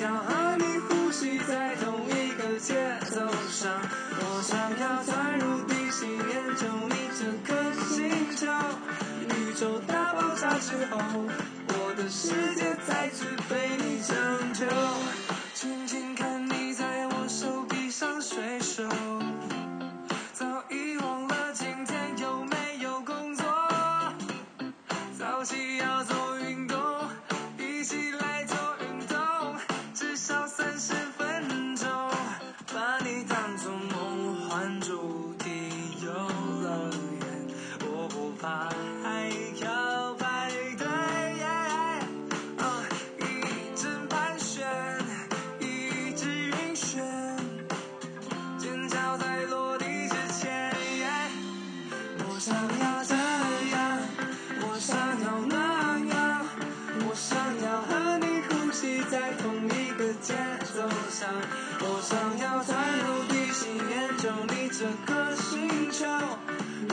要和你呼吸在同一个节奏上，我想要钻入地心研究你这颗星球，宇宙大爆炸之后，我的世界再次被。我想要在陆地上研究你这个星球，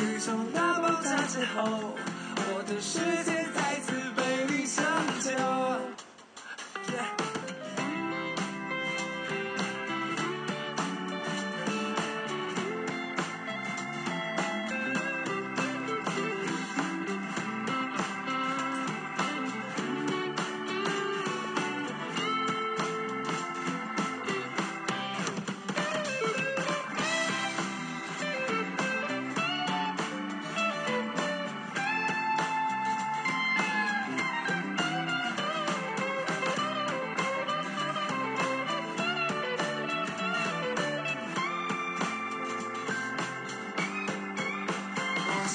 宇宙那爆炸之后，我的世界。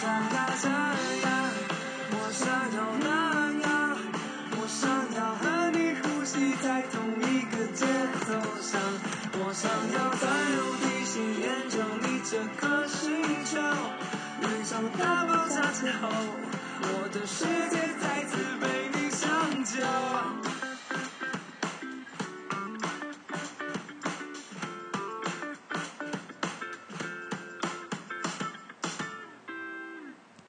想要这样，我想要那样，我想要和你呼吸在同一个节奏上，我想要在陆地心连着你这颗星球，你长大爆炸之后，我的世界。